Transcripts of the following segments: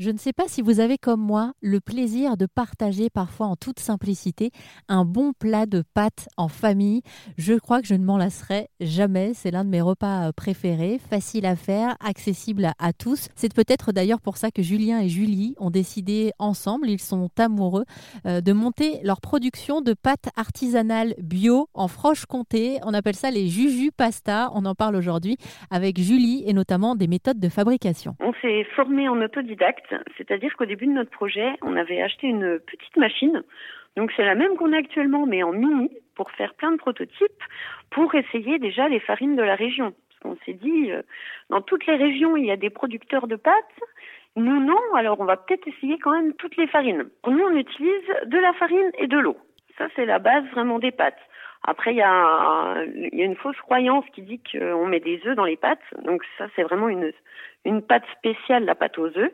Je ne sais pas si vous avez comme moi le plaisir de partager parfois en toute simplicité un bon plat de pâtes en famille. Je crois que je ne m'en lasserai jamais. C'est l'un de mes repas euh, préférés, facile à faire, accessible à tous. C'est peut-être d'ailleurs pour ça que Julien et Julie ont décidé ensemble, ils sont amoureux, euh, de monter leur production de pâtes artisanales bio en Franche-Comté. On appelle ça les Juju Pasta. On en parle aujourd'hui avec Julie et notamment des méthodes de fabrication. On s'est formé en autodidacte c'est-à-dire qu'au début de notre projet, on avait acheté une petite machine. Donc c'est la même qu'on a actuellement, mais en mini, pour faire plein de prototypes, pour essayer déjà les farines de la région. On s'est dit, euh, dans toutes les régions, il y a des producteurs de pâtes. Nous, non, alors on va peut-être essayer quand même toutes les farines. Nous, on utilise de la farine et de l'eau. Ça, c'est la base vraiment des pâtes. Après, il y, a, il y a une fausse croyance qui dit qu'on met des œufs dans les pâtes. Donc ça, c'est vraiment une, une pâte spéciale, la pâte aux œufs.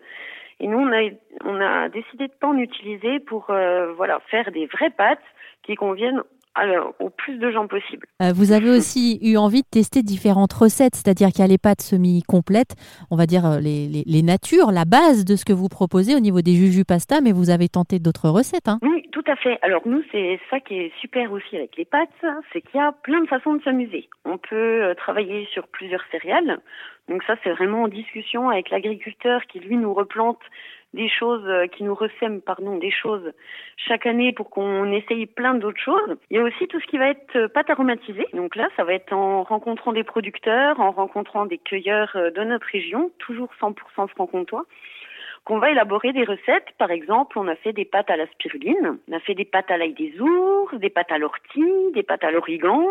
Et nous, on a, on a décidé de pas en utiliser pour euh, voilà faire des vraies pâtes qui conviennent alors, au plus de gens possible. Euh, vous avez aussi eu envie de tester différentes recettes, c'est-à-dire qu'il y a les pâtes semi-complètes, on va dire euh, les, les, les, natures, la base de ce que vous proposez au niveau des juju pasta, mais vous avez tenté d'autres recettes. Hein oui, tout à fait. Alors nous, c'est ça qui est super aussi avec les pâtes, c'est qu'il y a plein de façons de s'amuser. On peut travailler sur plusieurs céréales, donc ça, c'est vraiment en discussion avec l'agriculteur qui, lui, nous replante des choses, euh, qui nous ressème, pardon, des choses chaque année pour qu'on essaye plein d'autres choses. Il y a aussi tout ce qui va être euh, pâte aromatisée. Donc là, ça va être en rencontrant des producteurs, en rencontrant des cueilleurs euh, de notre région, toujours 100% franc-comtois qu'on va élaborer des recettes. Par exemple, on a fait des pâtes à la spiruline, on a fait des pâtes à l'ail des ours, des pâtes à l'ortie, des pâtes à l'origan,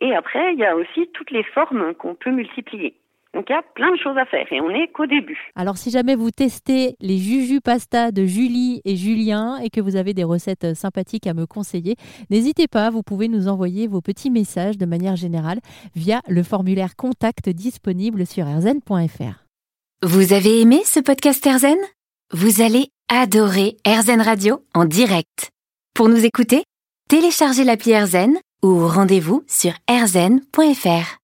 et après, il y a aussi toutes les formes qu'on peut multiplier. Donc il y a plein de choses à faire et on n'est qu'au début. Alors si jamais vous testez les Juju Pasta de Julie et Julien et que vous avez des recettes sympathiques à me conseiller, n'hésitez pas, vous pouvez nous envoyer vos petits messages de manière générale via le formulaire contact disponible sur erzen.fr. Vous avez aimé ce podcast Erzen Vous allez adorer Erzen Radio en direct. Pour nous écouter, téléchargez l'appli Erzen ou rendez-vous sur rzen.fr.